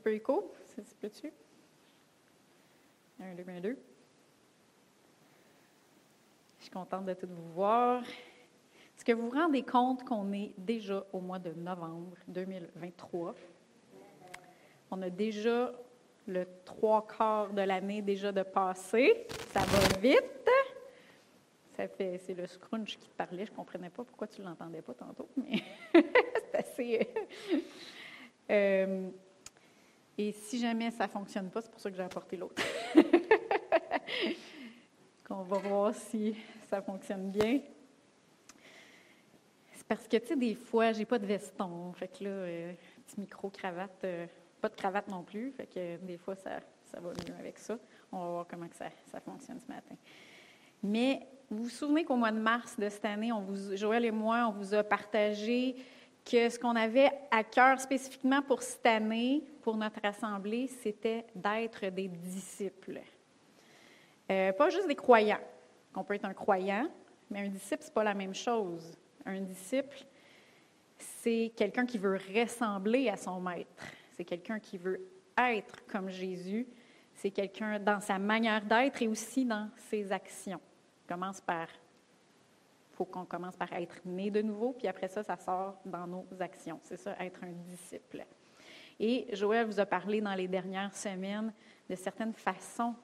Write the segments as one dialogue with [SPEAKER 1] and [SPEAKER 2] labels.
[SPEAKER 1] peu écho. C'est un petit peu Un, deux, un, deux. Je suis contente de tout vous voir. Est-ce que vous vous rendez compte qu'on est déjà au mois de novembre 2023? On a déjà le trois quarts de l'année déjà de passé. Ça va vite. Ça fait, c'est le scrunch qui te parlait. Je ne comprenais pas pourquoi tu ne l'entendais pas tantôt, mais c'est assez. Euh, et si jamais ça ne fonctionne pas, c'est pour ça que j'ai apporté l'autre. On va voir si ça fonctionne bien. C'est parce que, tu sais, des fois, j'ai pas de veston. Fait que là, euh, petit micro, cravate, euh, pas de cravate non plus. Fait que des fois, ça, ça va mieux avec ça. On va voir comment ça, ça fonctionne ce matin. Mais vous vous souvenez qu'au mois de mars de cette année, on vous, Joël et moi, on vous a partagé ce qu'on avait à cœur spécifiquement pour cette année, pour notre assemblée, c'était d'être des disciples. Euh, pas juste des croyants. On peut être un croyant, mais un disciple, ce n'est pas la même chose. Un disciple, c'est quelqu'un qui veut ressembler à son maître. C'est quelqu'un qui veut être comme Jésus. C'est quelqu'un dans sa manière d'être et aussi dans ses actions. commence par faut qu'on commence par être né de nouveau, puis après ça, ça sort dans nos actions. C'est ça, être un disciple. Et Joël vous a parlé dans les dernières semaines de certaines façons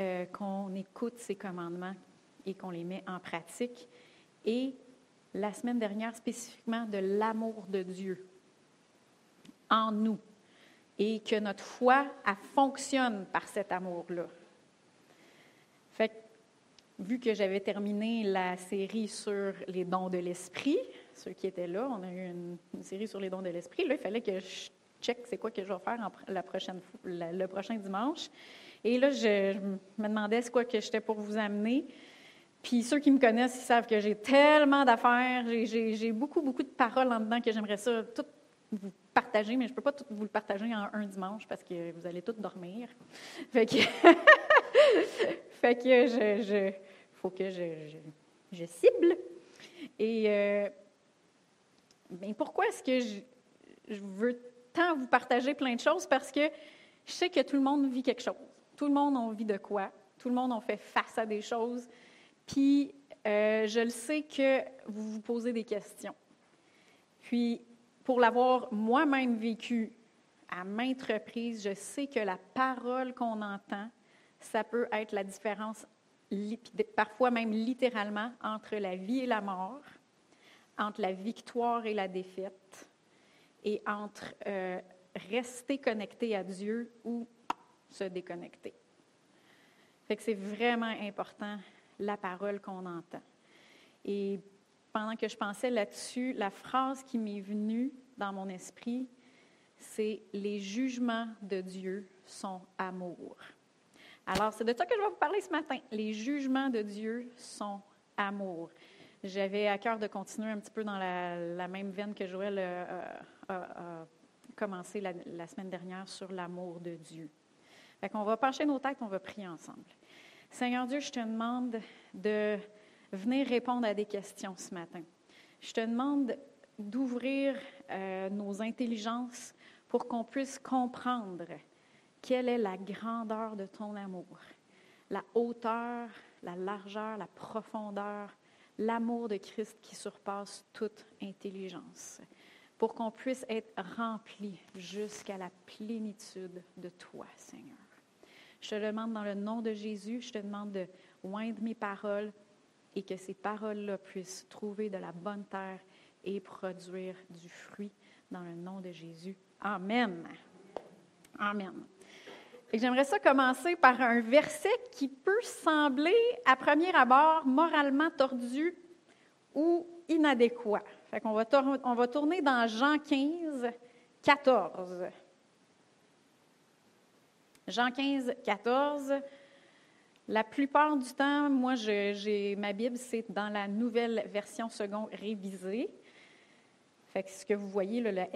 [SPEAKER 1] euh, qu'on écoute ces commandements et qu'on les met en pratique. Et la semaine dernière, spécifiquement de l'amour de Dieu en nous et que notre foi, elle fonctionne par cet amour-là. Fait vu que j'avais terminé la série sur les dons de l'esprit, ceux qui étaient là, on a eu une, série sur les dons de l'esprit, là, il fallait que je check c'est quoi que je vais faire la prochaine, le prochain dimanche. Et là, je, me demandais ce quoi que j'étais pour vous amener. Puis ceux qui me connaissent, ils savent que j'ai tellement d'affaires, j'ai beaucoup, beaucoup de paroles en dedans que j'aimerais ça tout vous partager, mais je ne peux pas tout vous le partager en un dimanche parce que vous allez tous dormir. Fait que, fait que je, faut que je, cible. Et euh, pourquoi est-ce que je, veux tant vous partager plein de choses? Parce que je sais que tout le monde vit quelque chose. Tout le monde a envie de quoi? Tout le monde a fait face à des choses. Puis, euh, je le sais que vous vous posez des questions. Puis, pour l'avoir moi-même vécu à maintes reprises, je sais que la parole qu'on entend, ça peut être la différence, parfois même littéralement, entre la vie et la mort, entre la victoire et la défaite, et entre euh, rester connecté à Dieu ou se déconnecter. Que c'est vraiment important la parole qu'on entend. Et pendant que je pensais là-dessus, la phrase qui m'est venue dans mon esprit, c'est les jugements de Dieu sont amour. Alors, c'est de ça que je vais vous parler ce matin. Les jugements de Dieu sont amour. J'avais à cœur de continuer un petit peu dans la, même veine que Joël a, commencé la, la semaine dernière sur l'amour de Dieu. Fait qu'on va pencher nos têtes, on va prier ensemble. Seigneur Dieu, je te demande de venir répondre à des questions ce matin. Je te demande d'ouvrir euh, nos intelligences pour qu'on puisse comprendre quelle est la grandeur de ton amour, la hauteur, la largeur, la profondeur, l'amour de Christ qui surpasse toute intelligence, pour qu'on puisse être rempli jusqu'à la plénitude de toi, Seigneur. Je te demande dans le nom de Jésus, je te demande de oindre mes paroles et que ces paroles-là puissent trouver de la bonne terre et produire du fruit dans le nom de Jésus. Amen. Amen. J'aimerais ça commencer par un verset qui peut sembler, à premier abord, moralement tordu ou inadéquat. Fait qu'on va, on va tourner dans Jean 15, 14. Jean 15, 14. La plupart du temps, moi, j'ai ma Bible, c'est dans la nouvelle version seconde révisée. Fait que ce que vous voyez, là, la,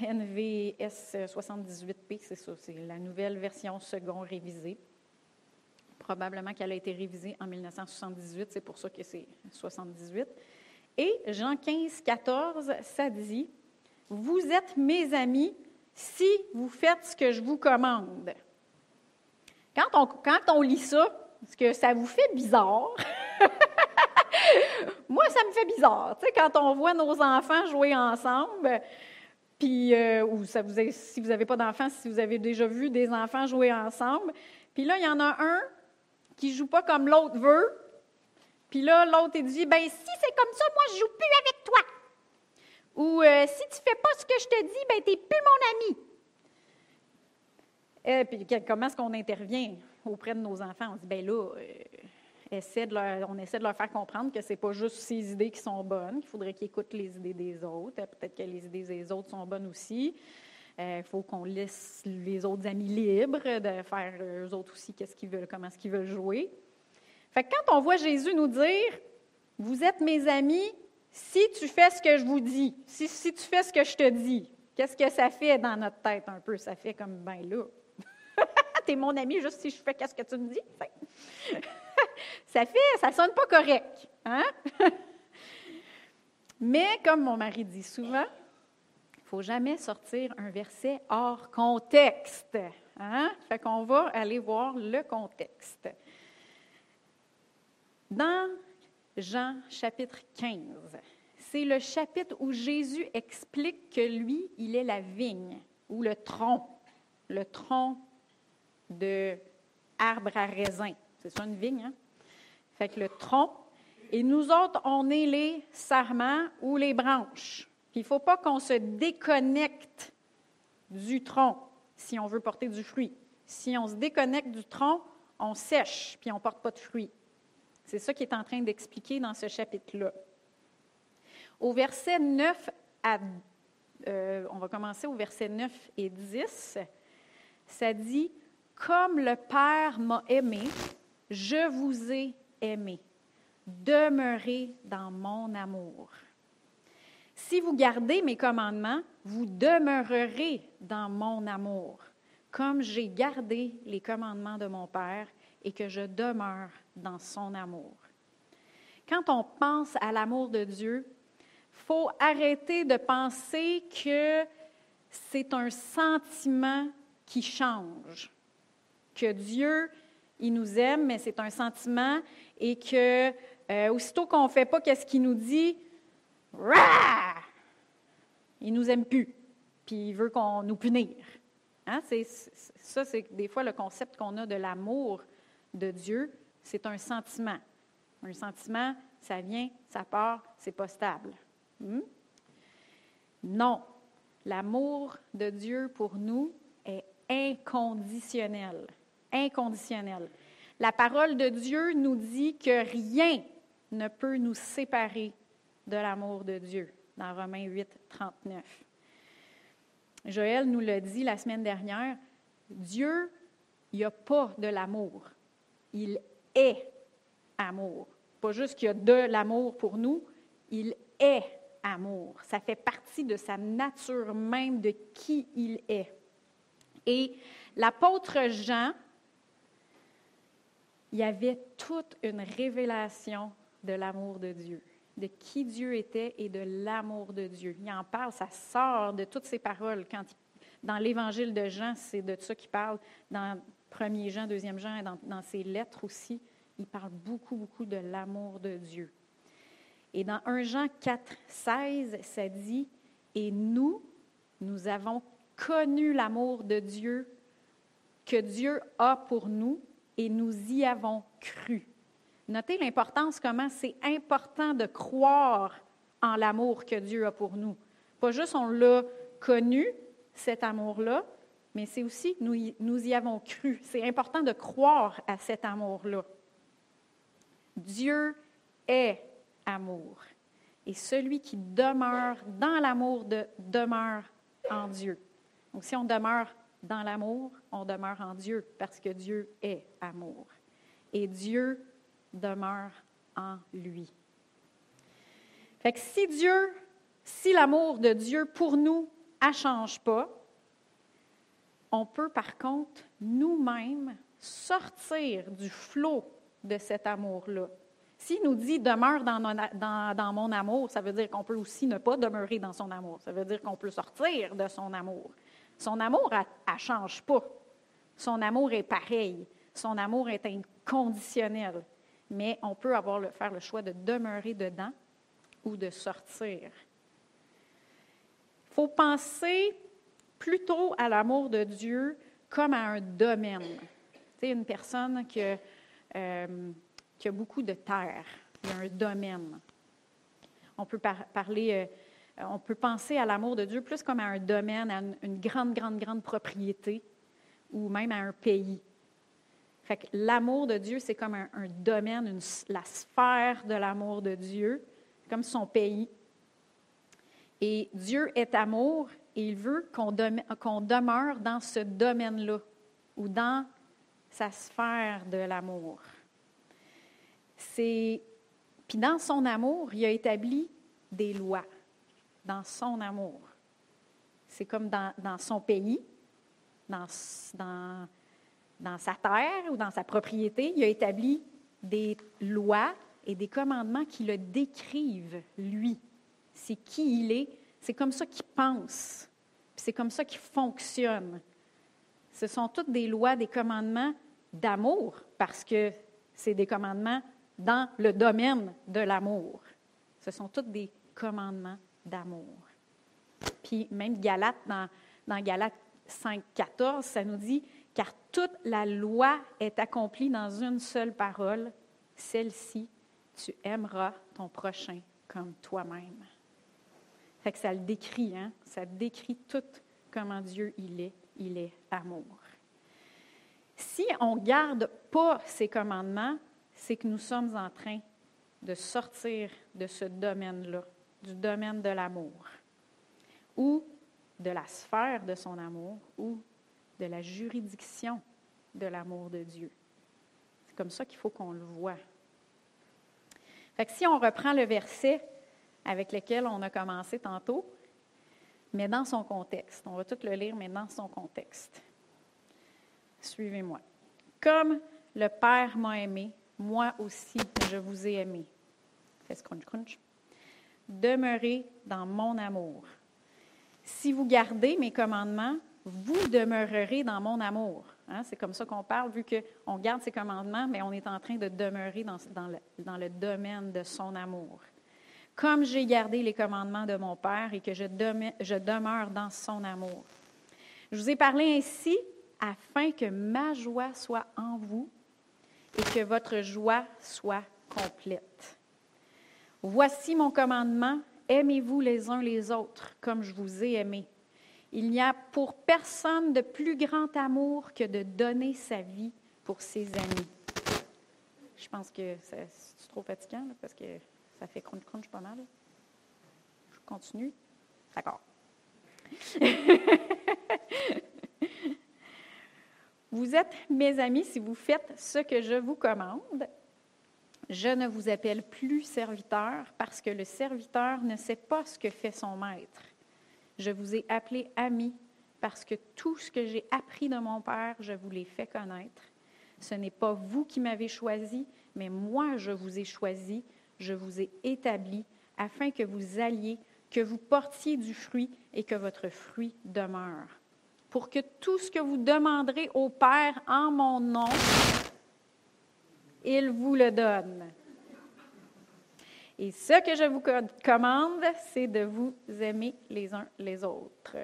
[SPEAKER 1] NVS 78P, c'est ça, c'est la nouvelle version seconde révisée. Probablement qu'elle a été révisée en 1978, c'est pour ça que c'est 78. Et Jean 15, 14, ça dit Vous êtes mes amis si vous faites ce que je vous commande. Quand on, lit ça, est-ce que ça vous fait bizarre? Moi, ça me fait bizarre. Tu sais, quand on voit nos enfants jouer ensemble, puis, euh, ou ça vous si vous n'avez pas d'enfants, si vous avez déjà vu des enfants jouer ensemble, puis là, il y en a un qui ne joue pas comme l'autre veut, puis là, l'autre, il dit, ben si c'est comme ça, moi, je joue plus avec toi. Ou euh, si tu fais pas ce que je te dis, ben t'es plus mon ami. Et euh, puis comment est-ce qu'on intervient auprès de nos enfants? On dit, ben là, on essaie de leur faire comprendre que ce n'est pas juste ses idées qui sont bonnes, qu'il faudrait qu'ils écoutent les idées des autres. Peut-être que les idées des autres sont bonnes aussi. Il euh, faut qu'on laisse les autres amis libres de faire eux autres aussi qu'est-ce qu'ils veulent, comment est-ce qu'ils veulent jouer. Fait que quand on voit Jésus nous dire Vous êtes mes amis si tu fais ce que je vous dis, si, si tu fais ce que je te dis, qu'est-ce que ça fait dans notre tête un peu? Ça fait comme ben là. tu es mon ami juste si je fais qu'est-ce que tu me dis. Ça fait, ça sonne pas correct. Hein? Mais comme mon mari dit souvent, il faut jamais sortir un verset hors contexte. Hein? Fait qu'on va aller voir le contexte. Dans Jean chapitre 15, c'est le chapitre où Jésus explique que lui, il est la vigne ou le tronc, le tronc de arbre à raisin. C'est ça une vigne, hein? Fait que le tronc. Et nous autres, on est les sarments ou les branches. Il ne faut pas qu'on se déconnecte du tronc si on veut porter du fruit. Si on se déconnecte du tronc, on sèche, puis on ne porte pas de fruit. C'est ça qu'il est en train d'expliquer dans ce chapitre-là. Au verset 9 à... Euh, on va commencer au verset 9 et 10. Ça dit, Comme le Père m'a aimé, je vous ai aimé. Demeurez dans mon amour. Si vous gardez mes commandements, vous demeurerez dans mon amour, comme j'ai gardé les commandements de mon Père et que je demeure dans son amour. Quand on pense à l'amour de Dieu, faut arrêter de penser que c'est un sentiment qui change, que Dieu il nous aime, mais c'est un sentiment, et que euh, qu'on ne fait pas qu'est-ce qu'il nous dit, Rah! il nous aime plus, puis il veut qu'on nous punisse. Hein? Ça, c'est des fois le concept qu'on a de l'amour de Dieu, c'est un sentiment. Un sentiment, ça vient, ça part, c'est pas stable. Hmm? Non, l'amour de Dieu pour nous est inconditionnel inconditionnel. La parole de Dieu nous dit que rien ne peut nous séparer de l'amour de Dieu, dans Romains 8, 39. Joël nous l'a dit la semaine dernière, Dieu, il n'y a pas de l'amour, il est amour. Pas juste qu'il y a de l'amour pour nous, il est amour. Ça fait partie de sa nature même, de qui il est. Et l'apôtre Jean, il y avait toute une révélation de l'amour de Dieu, de qui Dieu était et de l'amour de Dieu. Il en parle, ça sort de toutes ces paroles. Quand dans l'Évangile de Jean, c'est de ça qu'il parle. Dans 1er Jean, 2e Jean, et dans, dans ses lettres aussi, il parle beaucoup, beaucoup de l'amour de Dieu. Et dans 1 Jean 4, 16, ça dit Et nous, nous avons connu l'amour de Dieu que Dieu a pour nous et nous y avons cru. Notez l'importance, comment c'est important de croire en l'amour que Dieu a pour nous. Pas juste on l'a connu, cet amour-là, mais c'est aussi nous, nous y avons cru. C'est important de croire à cet amour-là. Dieu est amour. Et celui qui demeure dans l'amour de, demeure en Dieu. Donc si on demeure dans l'amour, on demeure en Dieu parce que Dieu est amour. Et Dieu demeure en lui. Fait que si Dieu, si l'amour de Dieu pour nous ne change pas, on peut par contre nous-mêmes sortir du flot de cet amour-là. S'il nous dit demeure dans, mon amour, ça veut dire qu'on peut aussi ne pas demeurer dans son amour. Ça veut dire qu'on peut sortir de son amour Son amour, elle ne change pas. Son amour est pareil. Son amour est inconditionnel. Mais on peut avoir le, faire le choix de demeurer dedans ou de sortir. Il faut penser plutôt à l'amour de Dieu comme à un domaine. Tu une personne qui a, euh, qui a beaucoup de terre, il un domaine. On peut parler, euh, on peut penser à l'amour de Dieu plus comme à un domaine, à une, grande, grande, grande propriété ou même à un pays. Fait que l'amour de Dieu, c'est comme un, domaine, la sphère de l'amour de Dieu, comme son pays. Et Dieu est amour et il veut qu'on demeure dans ce domaine-là ou dans sa sphère de l'amour. Puis dans son amour, il a établi des lois. Dans son amour. C'est comme dans, son pays, dans, sa terre ou dans sa propriété, il a établi des lois et des commandements qui le décrivent, lui. C'est qui il est, c'est comme ça qu'il pense, c'est comme ça qu'il fonctionne. Ce sont toutes des lois, des commandements d'amour, parce que c'est des commandements dans le domaine de l'amour. Ce sont tous des commandements d'amour. Puis même Galate, dans, Galate 5, 14, ça nous dit Car toute la loi est accomplie dans une seule parole, celle-ci, tu aimeras ton prochain comme toi-même. Fait que ça le décrit, hein? Ça décrit tout comment Dieu il est. Il est amour. Si on ne garde pas ces commandements, c'est que nous sommes en train de sortir de ce domaine-là, du domaine de l'amour, ou de la sphère de son amour, ou de la juridiction de l'amour de Dieu. C'est comme ça qu'il faut qu'on le voit. Fait que si on reprend le verset avec lequel on a commencé tantôt, mais dans son contexte, on va tout le lire, mais dans son contexte. Suivez-moi. Comme le Père m'a aimé, moi aussi, je vous ai aimé. Fais crunch crunch? Demeurez dans mon amour. Si vous gardez mes commandements, vous demeurerez dans mon amour. Hein, c'est comme ça qu'on parle, vu qu'on garde ses commandements, mais on est en train de demeurer dans, le, domaine de son amour. Comme j'ai gardé les commandements de mon Père et que je je demeure dans son amour. Je vous ai parlé ainsi afin que ma joie soit en vous et que votre joie soit complète. Voici mon commandement, aimez-vous les uns les autres comme je vous ai aimé. Il n'y a pour personne de plus grand amour que de donner sa vie pour ses amis. Je pense que c'est trop fatigant parce que ça fait crunch crunch pas mal. Je continue. D'accord. Vous êtes mes amis si vous faites ce que je vous commande. Je ne vous appelle plus serviteur parce que le serviteur ne sait pas ce que fait son maître. Je vous ai appelé ami parce que tout ce que j'ai appris de mon Père, je vous l'ai fait connaître. Ce n'est pas vous qui m'avez choisi, mais moi je vous ai choisi, je vous ai établi afin que vous alliez, que vous portiez du fruit et que votre fruit demeure pour que tout ce que vous demanderez au Père en mon nom, il vous le donne. Et ce que je vous commande, c'est de vous aimer les uns les autres.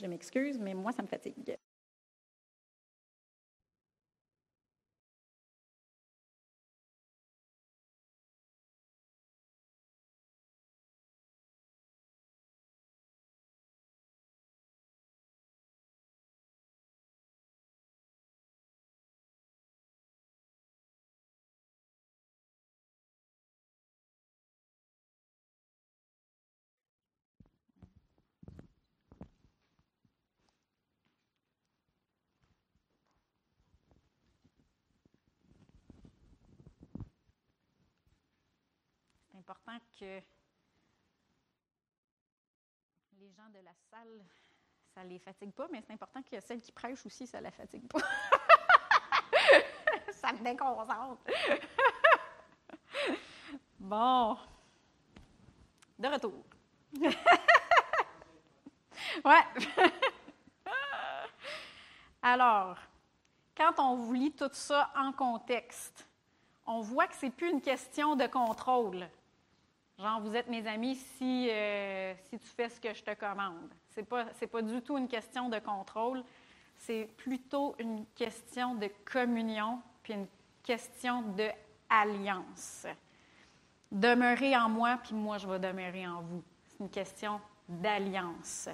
[SPEAKER 1] Je m'excuse, mais moi, ça me fatigue. Important que les gens de la salle, ça ne les fatigue pas, mais c'est important que celle qui prêche aussi, ça ne la fatigue pas. ça me déconcentre. bon. De retour. ouais. Alors, quand on vous lit tout ça en contexte, on voit que ce n'est plus une question de contrôle. Genre, vous êtes mes amis si, euh, si tu fais ce que je te commande. Ce n'est pas, pas du tout une question de contrôle, c'est plutôt une question de communion, puis une question de alliance. Demeurez en moi, puis moi, je vais demeurer en vous. C'est une question d'alliance.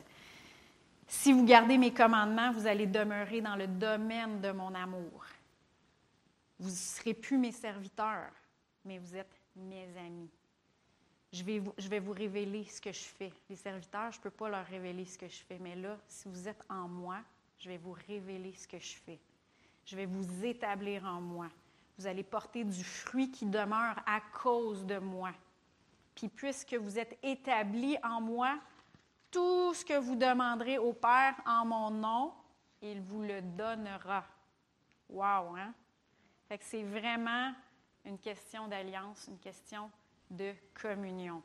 [SPEAKER 1] Si vous gardez mes commandements, vous allez demeurer dans le domaine de mon amour. Vous ne serez plus mes serviteurs, mais vous êtes mes amis. Je vais, vous, je vais vous révéler ce que je fais. Les serviteurs, je ne peux pas leur révéler ce que je fais, mais là, si vous êtes en moi, je vais vous révéler ce que je fais. Je vais vous établir en moi. Vous allez porter du fruit qui demeure à cause de moi. Puis puisque vous êtes établis en moi, tout ce que vous demanderez au Père en mon nom, il vous le donnera. Wow, hein? Fait que c'est vraiment une question d'alliance, une question de communion.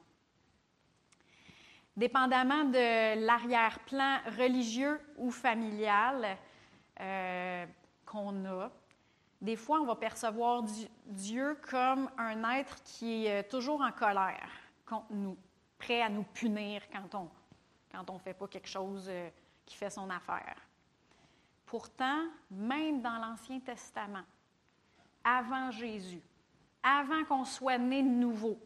[SPEAKER 1] Dépendamment de l'arrière-plan religieux ou familial euh, qu'on a, des fois, on va percevoir Dieu comme un être qui est toujours en colère contre nous, prêt à nous punir quand on quand on ne fait pas quelque chose euh, qui fait son affaire. Pourtant, même dans l'Ancien Testament, avant Jésus, avant qu'on soit né de nouveau,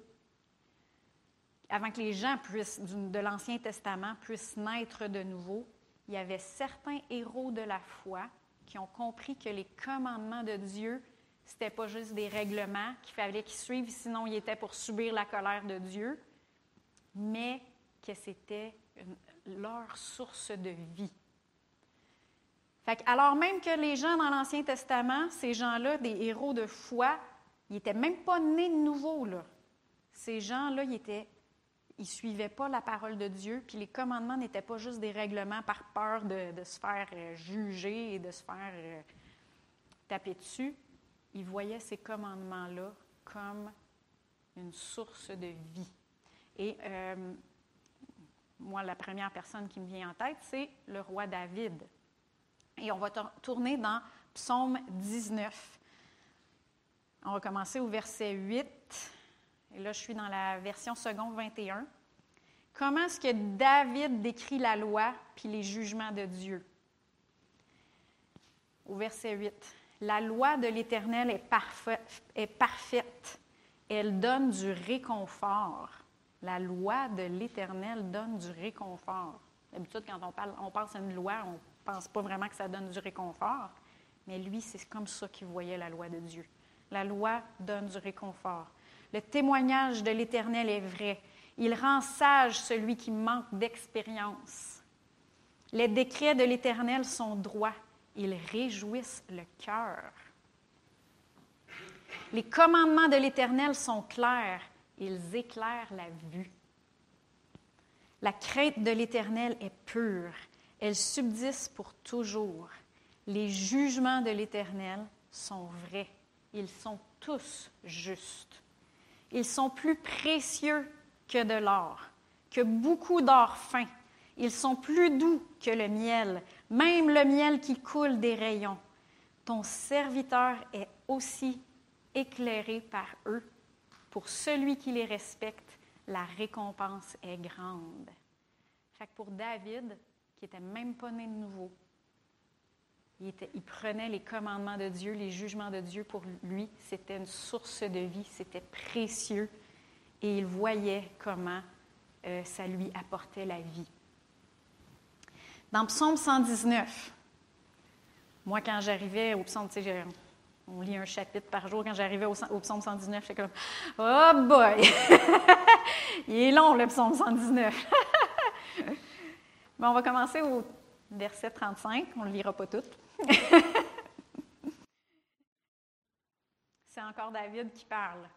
[SPEAKER 1] avant que les gens de l'Ancien Testament puissent naître de nouveau, il y avait certains héros de la foi qui ont compris que les commandements de Dieu, ce n'était pas juste des règlements qu'il fallait qu'ils suivent, sinon ils étaient pour subir la colère de Dieu, mais que c'était leur source de vie. Fait alors même que les gens dans l'Ancien Testament, ces gens-là, des héros de foi, ils n'étaient même pas nés de nouveau. Là. Ces gens-là, ils étaient ils ne suivaient pas la parole de Dieu, puis les commandements n'étaient pas juste des règlements par peur de, se faire euh, juger et de se faire euh, taper dessus. Ils voyaient ces commandements-là comme une source de vie. Et euh, moi, la première personne qui me vient en tête, c'est le roi David. Et on va tourner dans Psaume 19. On va commencer au verset 8. Et là, je suis dans la version seconde 21. Comment est-ce que David décrit la loi puis les jugements de Dieu? Au verset 8. La loi de l'Éternel est, parfaite. Elle donne du réconfort. La loi de l'Éternel donne du réconfort. D'habitude, quand on, parle, on pense à une loi, on ne pense pas vraiment que ça donne du réconfort. Mais lui, c'est comme ça qu'il voyait la loi de Dieu. La loi donne du réconfort. Le témoignage de l'Éternel est vrai. Il rend sage celui qui manque d'expérience. Les décrets de l'Éternel sont droits. Ils réjouissent le cœur. Les commandements de l'Éternel sont clairs ils éclairent la vue. La crainte de l'Éternel est pure, elle subsiste pour toujours. Les jugements de l'Éternel sont vrais, ils sont tous justes. Ils sont plus précieux que de l'or, que beaucoup d'or fin. Ils sont plus doux que le miel, même le miel qui coule des rayons. Ton serviteur est aussi éclairé par eux pour celui qui les respecte, la récompense est grande. Fait que pour David, qui n'était même pas né de nouveau, il, prenait les commandements de Dieu, les jugements de Dieu pour lui. C'était une source de vie, c'était précieux. Et il voyait comment euh, ça lui apportait la vie. Dans Psaume 119, moi, quand j'arrivais au psaume, tu sais, on lit un chapitre par jour. Quand j'arrivais au, psaume 119, j'étais comme Oh boy! Il est long, le psaume 119. Mais on va commencer au verset 35. On ne le lira pas tout. C'est encore David qui parle.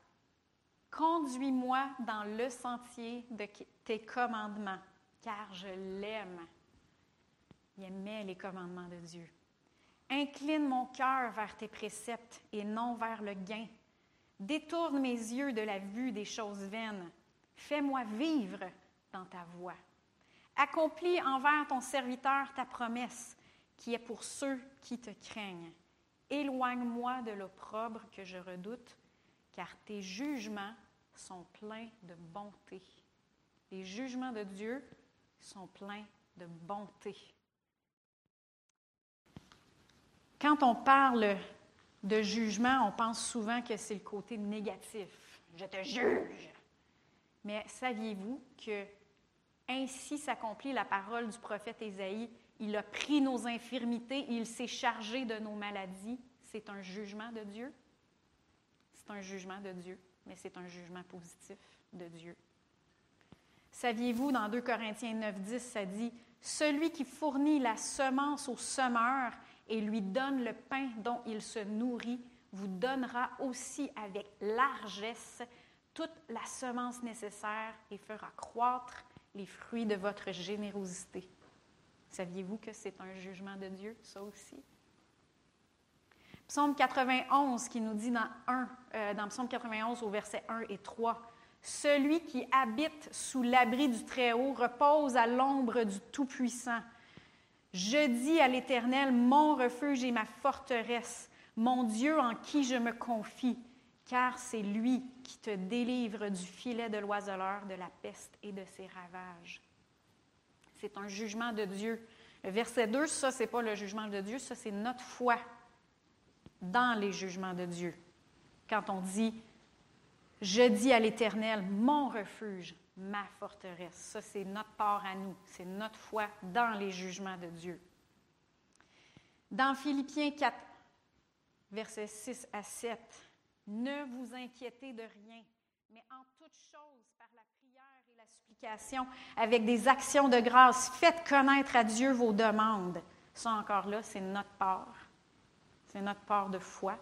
[SPEAKER 1] Conduis-moi dans le sentier de tes commandements, car je l'aime. Il aimait les commandements de Dieu. Incline mon cœur vers tes préceptes et non vers le gain. Détourne mes yeux de la vue des choses vaines. Fais-moi vivre dans ta voie. Accomplis envers ton serviteur ta promesse, qui est pour ceux qui te craignent. Éloigne-moi de l'opprobre que je redoute, car tes jugements sont pleins de bonté. Les jugements de Dieu sont pleins de bonté. Quand on parle de jugement, on pense souvent que c'est le côté négatif. Je te juge. Mais saviez-vous que ainsi s'accomplit la parole du prophète Ésaïe Il a pris nos infirmités, il s'est chargé de nos maladies. C'est un jugement de Dieu. C'est un jugement de Dieu, mais c'est un jugement positif de Dieu. Saviez-vous, dans 2 Corinthiens 9, 10, ça dit Celui qui fournit la semence au semeur et lui donne le pain dont il se nourrit, vous donnera aussi avec largesse toute la semence nécessaire et fera croître les fruits de votre générosité. Saviez-vous que c'est un jugement de Dieu, ça aussi? Psaume 91 qui nous dit dans, 1, euh, dans Psaume 91 au verset 1 et 3, Celui qui habite sous l'abri du Très-Haut repose à l'ombre du Tout-Puissant. Je dis à l'Éternel, mon refuge et ma forteresse, mon Dieu en qui je me confie, car c'est lui qui te délivre du filet de l'oiseleur, de la peste et de ses ravages. C'est un jugement de Dieu. Verset 2, ça, ce n'est pas le jugement de Dieu, ça, c'est notre foi dans les jugements de Dieu. Quand on dit, je dis à l'Éternel, mon refuge, ma forteresse. Ça, c'est notre part à nous. C'est notre foi dans les jugements de Dieu. Dans Philippiens 4, versets 6 à 7, ne vous inquiétez de rien, mais en toute chose, par la la supplication, avec des actions de grâce, faites connaître à Dieu vos demandes. Ça encore là, c'est notre part. C'est notre part de foi.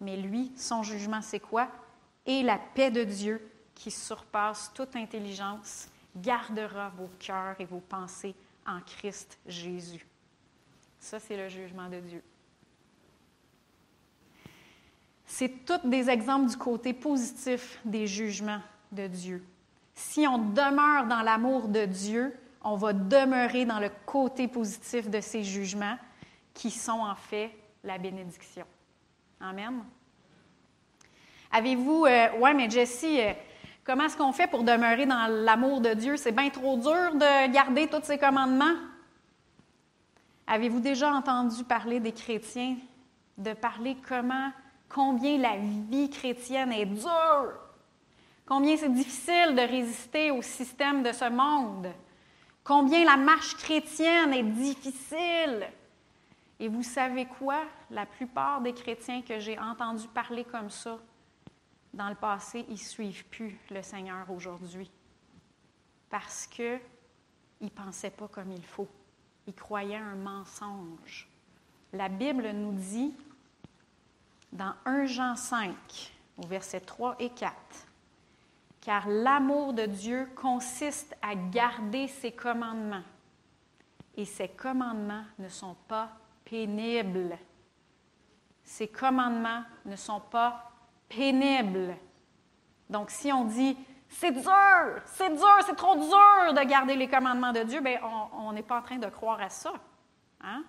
[SPEAKER 1] Mais lui, son jugement, c'est quoi? Et la paix de Dieu, qui surpasse toute intelligence, gardera vos cœurs et vos pensées en Christ Jésus. Ça, c'est le jugement de Dieu. C'est tous des exemples du côté positif des jugements de Dieu. Si on demeure dans l'amour de Dieu, on va demeurer dans le côté positif de ces jugements qui sont en fait la bénédiction. Amen. Avez-vous, euh, ouais, mais Jessie, euh, Comment est-ce qu'on fait pour demeurer dans l'amour de Dieu? C'est bien trop dur de garder tous ces commandements. Avez-vous déjà entendu parler des chrétiens, de parler comment, combien la vie chrétienne est dure, combien c'est difficile de résister au système de ce monde, combien la marche chrétienne est difficile. Et vous savez quoi? La plupart des chrétiens que j'ai entendus parler comme ça dans le passé, ils ne suivent plus le Seigneur aujourd'hui parce qu'ils ne pensaient pas comme il faut. Ils croyaient un mensonge. La Bible nous dit dans 1 Jean 5, au verset 3 et 4, car l'amour de Dieu consiste à garder ses commandements. Et ses commandements ne sont pas pénibles. Ses commandements ne sont pas pénible. Donc, si on dit c'est dur, c'est dur, c'est trop dur de garder les commandements de Dieu, bien, on n'est pas en train de croire à ça. Hein?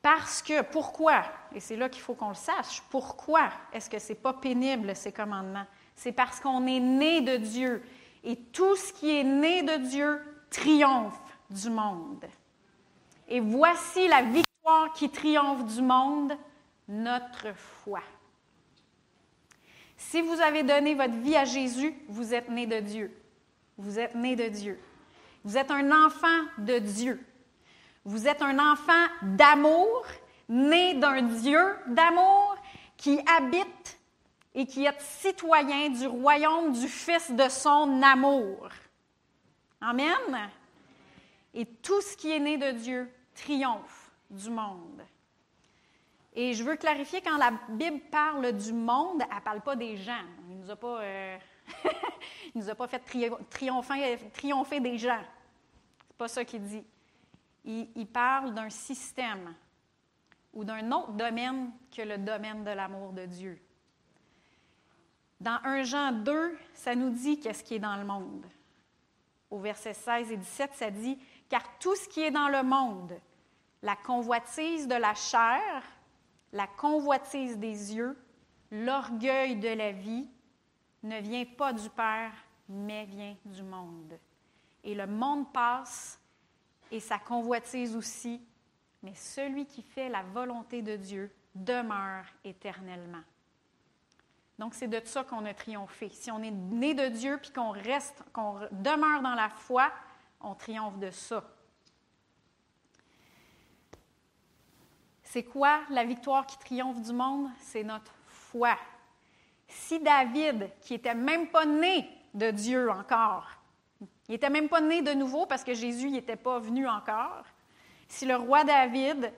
[SPEAKER 1] Parce que, pourquoi, et c'est là qu'il faut qu'on le sache, pourquoi est-ce que ce n'est pas pénible, ces commandements? C'est parce qu'on est né de Dieu. Et tout ce qui est né de Dieu triomphe du monde. Et voici la victoire qui triomphe du monde, notre foi. Si vous avez donné votre vie à Jésus, vous êtes né de Dieu. Vous êtes né de Dieu. Vous êtes un enfant de Dieu. Vous êtes un enfant d'amour, né d'un Dieu d'amour qui habite et qui est citoyen du royaume du Fils de son amour. Amen. Et tout ce qui est né de Dieu triomphe du monde. Et je veux clarifier, quand la Bible parle du monde, elle ne parle pas des gens. Il ne nous, a pas, euh, nous a pas fait triompher, des gens. Ce n'est pas ça qu'il dit. Il, il parle d'un système ou d'un autre domaine que le domaine de l'amour de Dieu. Dans 1 Jean 2, ça nous dit qu'est-ce qui est dans le monde. au verset 16 et 17, ça dit, Car tout ce qui est dans le monde, la convoitise de la chair, la convoitise des yeux, l'orgueil de la vie, ne vient pas du Père, mais vient du monde. Et le monde passe et sa convoitise aussi, mais celui qui fait la volonté de Dieu demeure éternellement. Donc, c'est de ça qu'on a triomphé. Si on est né de Dieu puis qu'on reste, qu'on demeure dans la foi, on triomphe de ça. C'est quoi la victoire qui triomphe du monde? C'est notre foi. Si David, qui n'était même pas né de Dieu encore, il n'était même pas né de nouveau parce que Jésus n'était pas venu encore, si le roi David,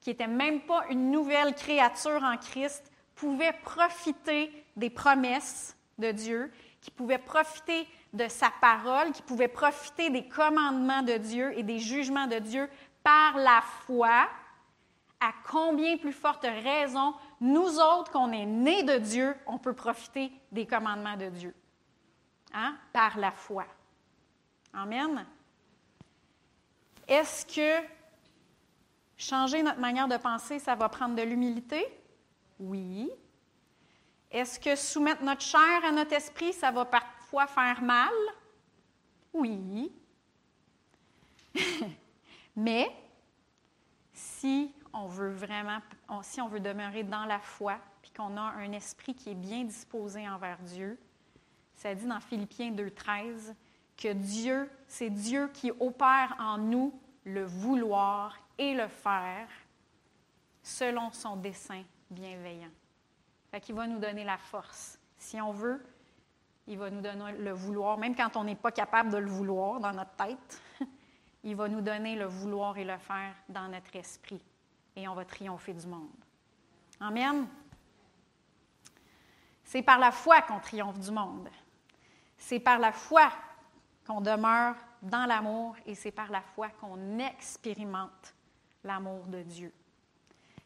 [SPEAKER 1] qui n'était même pas une nouvelle créature en Christ, pouvait profiter des promesses de Dieu, qui pouvait profiter de sa parole, qui pouvait profiter des commandements de Dieu et des jugements de Dieu par la foi, à combien plus forte raison, nous autres, qu'on est nés de Dieu, on peut profiter des commandements de Dieu. Hein? Par la foi. Amen. Est-ce que changer notre manière de penser, ça va prendre de l'humilité? Oui. Est-ce que soumettre notre chair à notre esprit, ça va parfois faire mal? Oui. Mais si on veut vraiment, si on veut demeurer dans la foi, puis qu'on a un esprit qui est bien disposé envers Dieu, ça dit dans Philippiens 2.13 que Dieu, c'est Dieu qui opère en nous le vouloir et le faire selon son dessein bienveillant. Fait va nous donner la force. Si on veut, il va nous donner le vouloir, même quand on n'est pas capable de le vouloir dans notre tête, il va nous donner le vouloir et le faire dans notre esprit et on va triompher du monde. Amen. C'est par la foi qu'on triomphe du monde. C'est par la foi qu'on demeure dans l'amour et c'est par la foi qu'on expérimente l'amour de Dieu.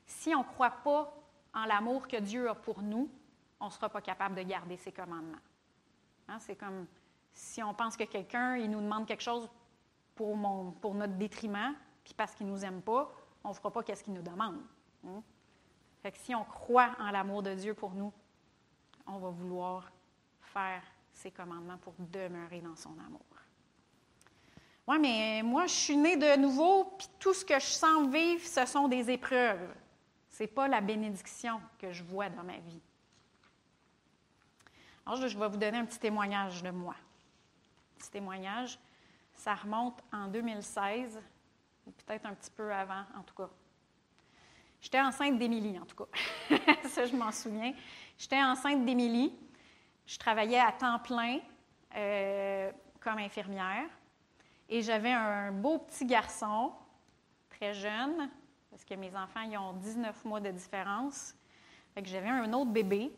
[SPEAKER 1] Si on ne croit pas en l'amour que Dieu a pour nous, on ne sera pas capable de garder ses commandements. Hein, c'est comme si on pense que quelqu'un, il nous demande quelque chose pour, mon, pour notre détriment, puis parce qu'il ne nous aime pas, on ne fera pas qu'est-ce qu'il nous demande. Hein? Fait que si on croit en l'amour de Dieu pour nous, on va vouloir faire ses commandements pour demeurer dans son amour. Oui, mais moi, je suis née de nouveau, puis tout ce que je sens vivre, ce sont des épreuves. Ce n'est pas la bénédiction que je vois dans ma vie. Alors, je vais vous donner un petit témoignage de moi. Petit témoignage, ça remonte en 2016 ou peut-être un petit peu avant, en tout cas. J'étais enceinte d'Émilie, en tout cas. Ça, je m'en souviens. J'étais enceinte d'Émilie. Je travaillais à temps plein euh, comme infirmière. Et j'avais un beau petit garçon, très jeune, parce que mes enfants, ils ont 19 mois de différence. Que j'avais un autre bébé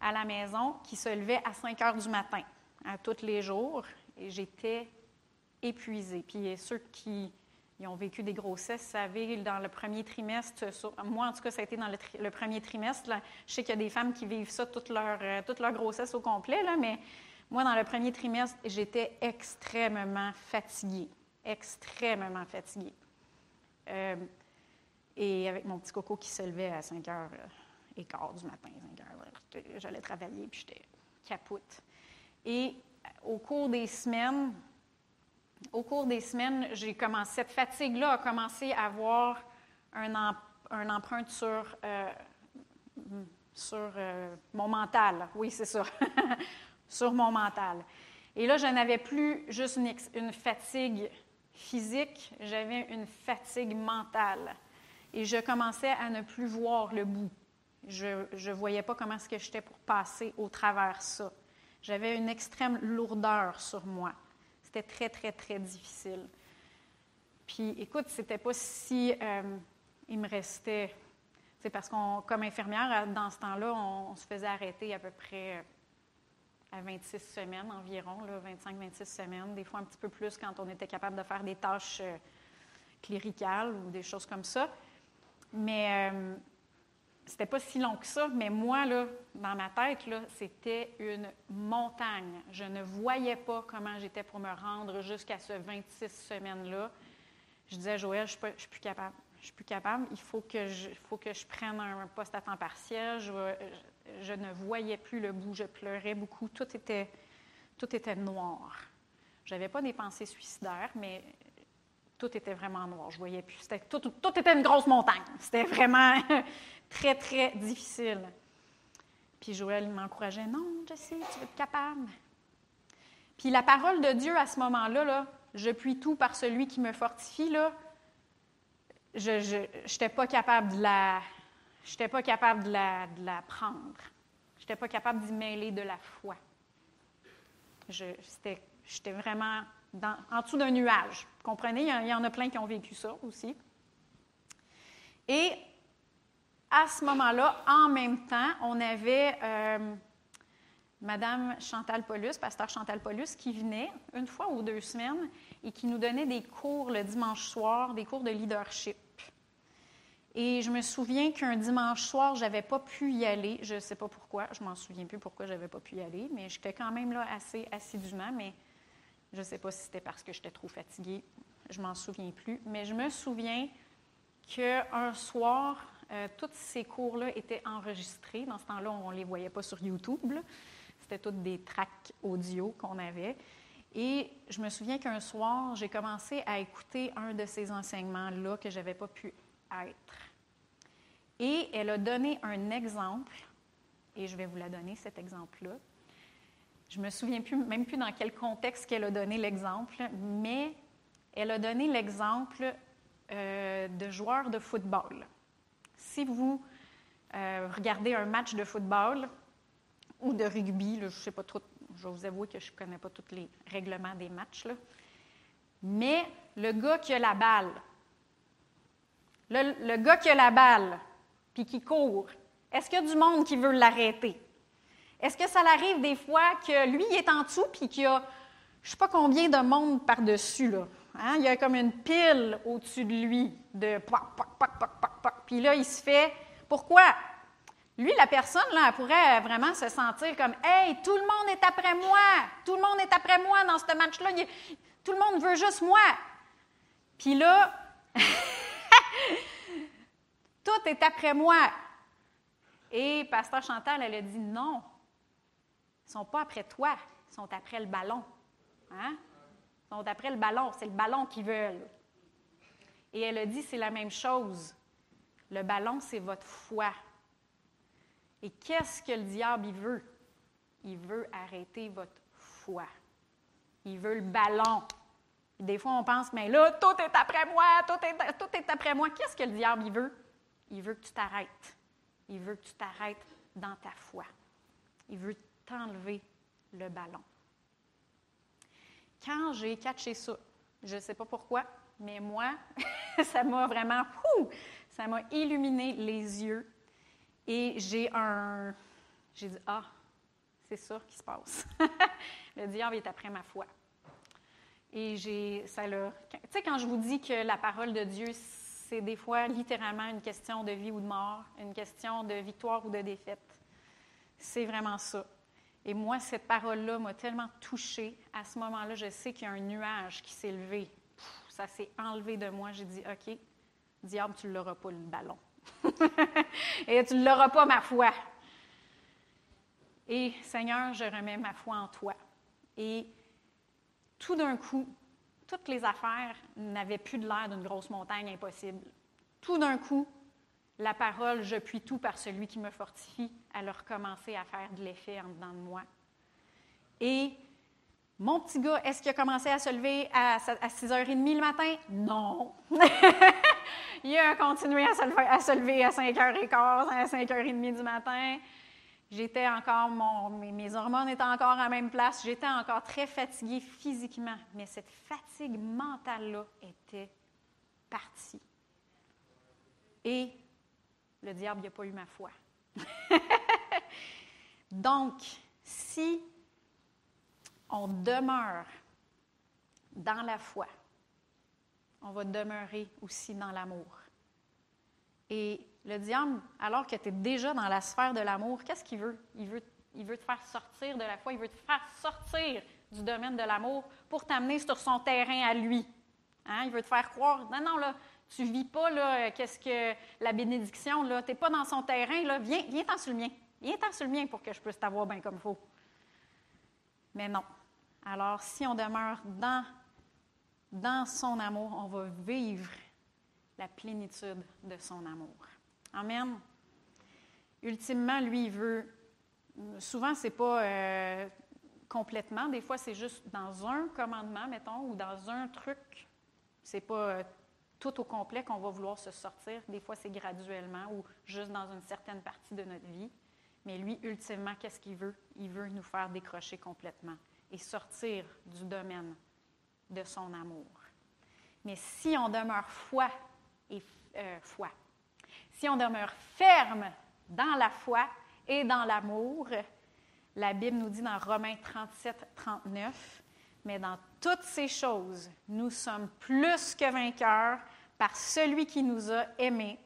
[SPEAKER 1] à la maison qui se levait à 5 heures du matin, à tous les jours. Et j'étais épuisée. Puis ceux qui ont vécu des grossesses, savez, dans le premier trimestre. moi, en tout cas, ça a été dans le, premier trimestre. je sais qu'il y a des femmes qui vivent ça toute leur, euh, toute leur grossesse au complet, là, mais moi, dans le premier trimestre, j'étais extrêmement fatiguée. Extrêmement fatiguée. Euh, et avec mon petit coco qui se levait à 5 h et quart du matin, 5 heures, j'allais travailler, puis j'étais capoute. Et au cours des semaines, au cours des semaines, j'ai commencé, cette fatigue-là a commencé à avoir un, un empreinte sur, euh, sur euh, mon mental. Oui, c'est ça. sur mon mental. Et là, je n'avais plus juste une fatigue physique, j'avais une fatigue mentale. Et je commençais à ne plus voir le bout. Je ne voyais pas comment est-ce que j'étais pour passer au travers ça. J'avais une extrême lourdeur sur moi. C'était très, très, très difficile. Puis, écoute, c'était pas si. Euh, il me restait. C'est parce qu'on, comme infirmière, dans ce temps-là, on, se faisait arrêter à peu près à 26 semaines environ, 25-26 semaines, des fois un petit peu plus quand on était capable de faire des tâches euh, cléricales ou des choses comme ça. Mais, euh, c'était pas si long que ça, mais moi, là, dans ma tête, c'était une montagne. Je ne voyais pas comment j'étais pour me rendre jusqu'à ce 26 semaines-là. Je disais, Joël, je ne suis, plus capable. Je suis plus capable. Il faut que je, faut que je prenne un poste à temps partiel. Je, je, ne voyais plus le bout. Je pleurais beaucoup. Tout était, tout était noir. Je n'avais pas des pensées suicidaires, mais tout était vraiment noir. Je voyais plus. Tout, tout, était une grosse montagne. C'était vraiment très, très difficile. Puis Joël m'encourageait Non, Jessie, tu vas être capable. Puis la parole de Dieu à ce moment-là, là, je puis tout par celui qui me fortifie, là, je n'étais pas capable de la. J'étais pas capable de la, de la prendre. Je n'étais pas capable d'y mêler de la foi. J'étais vraiment en dessous d'un nuage. Comprenez? Il y, en a plein qui ont vécu ça aussi. Et à ce moment-là, en même temps, on avait euh, Madame Chantal Paulus, pasteur Chantal Paulus, qui venait une fois ou deux semaines et qui nous donnait des cours le dimanche soir, des cours de leadership. Et je me souviens qu'un dimanche soir, je n'avais pas pu y aller. Je ne sais pas pourquoi, je m'en souviens plus pourquoi je n'avais pas pu y aller, mais j'étais quand même là assez assidûment. Mais je ne sais pas si c'était parce que j'étais trop fatiguée, je m'en souviens plus. Mais je me souviens qu'un soir, euh, tous ces cours-là étaient enregistrés. Dans ce temps-là, on ne les voyait pas sur YouTube. C'était toutes des tracks audio qu'on avait. Et je me souviens qu'un soir, j'ai commencé à écouter un de ces enseignements-là que je n'avais pas pu être. Et elle a donné un exemple, et je vais vous la donner, cet exemple-là. Je me souviens plus, même plus dans quel contexte qu'elle a donné l'exemple, mais elle a donné l'exemple euh, de joueurs de football. Si vous euh, regardez un match de football ou de rugby, je ne sais pas trop, je vous avouer que je ne connais pas tous les règlements des matchs, mais le gars qui a la balle, le, le gars qui a la balle, puis qui court, est-ce qu'il y a du monde qui veut l'arrêter? Est-ce que ça arrive des fois que lui, il est en dessous, puis qu'il y a, je sais pas combien de monde par-dessus, là. Hein? Il y a comme une pile au-dessus de lui de Puis là, il se fait. Pourquoi? Lui, la personne, là, elle pourrait vraiment se sentir comme Hey, tout le monde est après moi! Tout le monde est après moi dans ce match-là. Tout le monde veut juste moi. Puis là, tout est après moi. Et Pasteur Chantal, elle a dit non. Ils ne sont pas après toi, ils sont après le ballon. Hein? Ils sont après le ballon, c'est le ballon qu'ils veulent. Et elle a dit, c'est la même chose. Le ballon, c'est votre foi. Et qu'est-ce que le diable il veut? Il veut arrêter votre foi. Il veut le ballon. Des fois, on pense, mais là, tout est après moi, tout est, tout est après moi. Qu'est-ce que le diable il veut? Il veut que tu t'arrêtes. Il veut que tu t'arrêtes dans ta foi. Il veut t'enlever le ballon. Quand j'ai catché ça, je ne sais pas pourquoi, mais moi, ça m'a vraiment, ça m'a illuminé les yeux. Et j'ai un, j'ai dit, ah, c'est ça qui se passe. le diable est après ma foi. Et j'ai, ça l'a, tu sais, quand je vous dis que la parole de Dieu, c'est des fois littéralement une question de vie ou de mort, une question de victoire ou de défaite. C'est vraiment ça. Et moi, cette parole-là m'a tellement touchée. À ce moment-là, je sais qu'il y a un nuage qui s'est levé. ça s'est enlevé de moi. J'ai dit, OK, diable, tu ne l'auras pas, le ballon. Et tu ne l'auras pas, ma foi. Et Seigneur, je remets ma foi en toi. Et tout d'un coup, toutes les affaires n'avaient plus de l'air d'une grosse montagne impossible. Tout d'un coup, la parole Je puis tout par celui qui me fortifie, a recommencé à faire de l'effet en dedans de moi. Et mon petit gars, est-ce qu'il a commencé à se lever à, 6h30 le matin? Non. il a continué à se, lever, à 5h15, à 5h30 du matin. J'étais encore, mes, mes, hormones étaient encore à la même place. J'étais encore très fatiguée physiquement, mais cette fatigue mentale-là était partie. Et le diable n'a pas eu ma foi. Donc, si on demeure dans la foi, on va demeurer aussi dans l'amour. Et le diable, alors que tu es déjà dans la sphère de l'amour, qu'est-ce qu'il veut? Il veut il veut te faire sortir de la foi, il veut te faire sortir du domaine de l'amour pour t'amener sur son terrain à lui. Hein? Il veut te faire croire, non, non, là, tu vis pas, là, qu'est-ce que la bénédiction, là, tu n'es pas dans son terrain, là, viens, viens-t'en sur le mien. Viens-t'en sur le mien pour que je puisse t'avoir bien comme il faut. Mais non. Alors, si on demeure dans, son amour, on va vivre la plénitude de son amour. Amen. Ultimement, lui, il veut souvent, ce n'est pas euh, complètement. Des fois, c'est juste dans un commandement, mettons, ou dans un truc. Ce n'est pas euh, tout au complet qu'on va vouloir se sortir. Des fois, c'est graduellement ou juste dans une certaine partie de notre vie. Mais lui, ultimement, qu'est-ce qu'il veut? Il veut nous faire décrocher complètement et sortir du domaine de son amour. Mais si on demeure foi et euh, foi, si on demeure ferme dans la foi, et dans l'amour. La Bible nous dit dans Romains 37, 39, mais dans toutes ces choses, nous sommes plus que vainqueurs par celui qui nous a aimés,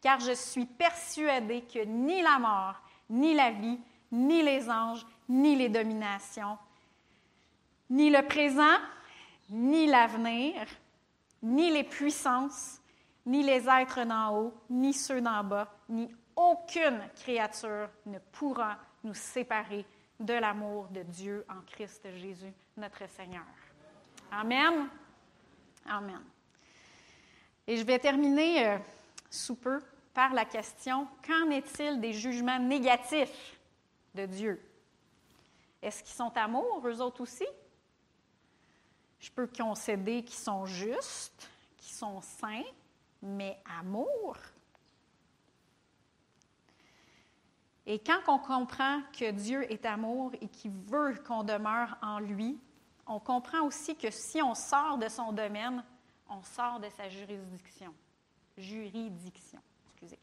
[SPEAKER 1] car je suis persuadé que ni la mort, ni la vie, ni les anges, ni les dominations, ni le présent, ni l'avenir, ni les puissances, ni les êtres d'en haut, ni ceux d'en bas, ni aucune créature ne pourra nous séparer de l'amour de Dieu en Christ Jésus, notre Seigneur. Amen. Amen. Et je vais terminer euh, sous peu par la question, qu'en est-il des jugements négatifs de Dieu? Est-ce qu'ils sont amour, eux autres aussi? Je peux concéder qu'ils sont justes, qu'ils sont saints, mais amour? Et quand on comprend que Dieu est amour et qu'il veut qu'on demeure en lui, on comprend aussi que si on sort de son domaine, on sort de sa juridiction. Juridiction, excusez.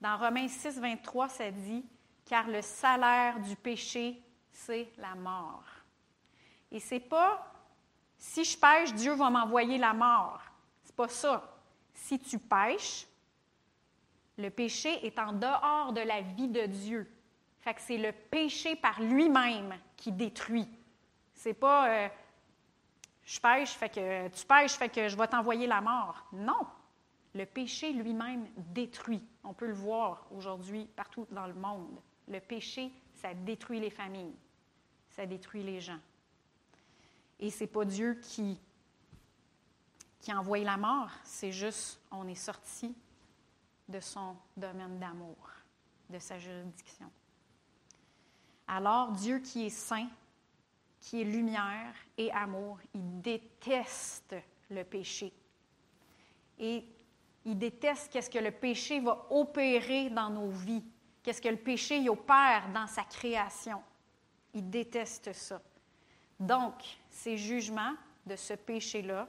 [SPEAKER 1] Dans Romains 6, 23, ça dit Car le salaire du péché, c'est la mort. Et c'est pas si je pêche, Dieu va m'envoyer la mort. C'est pas ça. Si tu pêches, le péché est en dehors de la vie de Dieu. Fait que c'est le péché par lui-même qui détruit. C'est pas euh, je pêche, fait que tu pêches, fait que je vais t'envoyer la mort. Non. Le péché lui-même détruit. On peut le voir aujourd'hui partout dans le monde. Le péché, ça détruit les familles. Ça détruit les gens. Et c'est pas Dieu qui qui a envoyé la mort, c'est juste on est sorti de son domaine d'amour, de sa juridiction. Alors Dieu qui est saint, qui est lumière et amour, il déteste le péché. Et il déteste qu'est-ce que le péché va opérer dans nos vies, qu'est-ce que le péché y opère dans sa création. Il déteste ça. Donc, ces jugements de ce péché-là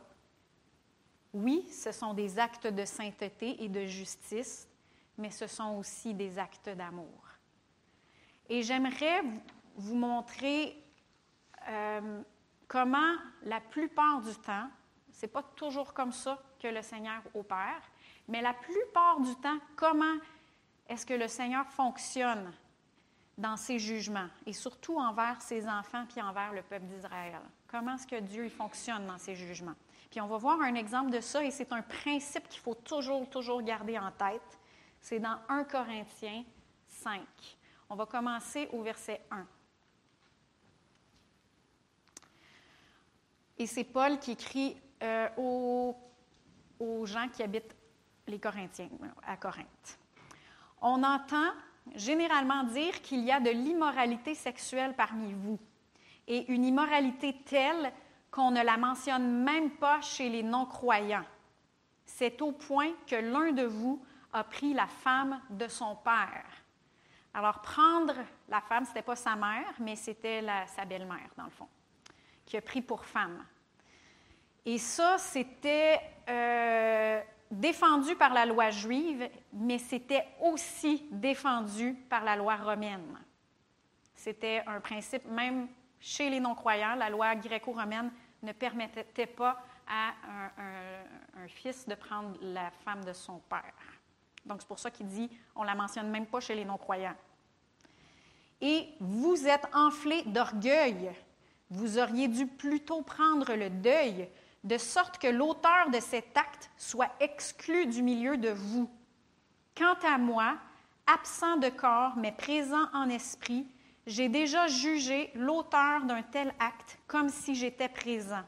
[SPEAKER 1] oui, ce sont des actes de sainteté et de justice, mais ce sont aussi des actes d'amour. Et j'aimerais vous montrer euh, comment la plupart du temps, ce n'est pas toujours comme ça que le Seigneur opère, mais la plupart du temps, comment est-ce que le Seigneur fonctionne dans ses jugements, et surtout envers ses enfants puis envers le peuple d'Israël? Comment est-ce que Dieu fonctionne dans ses jugements? Puis on va voir un exemple de ça, et c'est un principe qu'il faut toujours, toujours garder en tête. C'est dans 1 Corinthiens 5. On va commencer au verset 1. Et c'est Paul qui écrit euh, aux, aux gens qui habitent les Corinthiens, à Corinthe. On entend généralement dire qu'il y a de l'immoralité sexuelle parmi vous, et une immoralité telle qu'on ne la mentionne même pas chez les non-croyants. C'est au point que l'un de vous a pris la femme de son père. Alors, prendre la femme, ce n'était pas sa mère, mais c'était sa belle-mère, dans le fond, qui a pris pour femme. Et ça, c'était euh, défendu par la loi juive, mais c'était aussi défendu par la loi romaine. C'était un principe, même chez les non-croyants, la loi gréco-romaine ne permettait pas à un, fils de prendre la femme de son père. Donc, c'est pour ça qu'il dit, on ne la mentionne même pas chez les non-croyants. Et vous êtes enflés d'orgueil. Vous auriez dû plutôt prendre le deuil, de sorte que l'auteur de cet acte soit exclu du milieu de vous. Quant à moi, absent de corps, mais présent en esprit, j'ai déjà jugé l'auteur d'un tel acte comme si j'étais présent.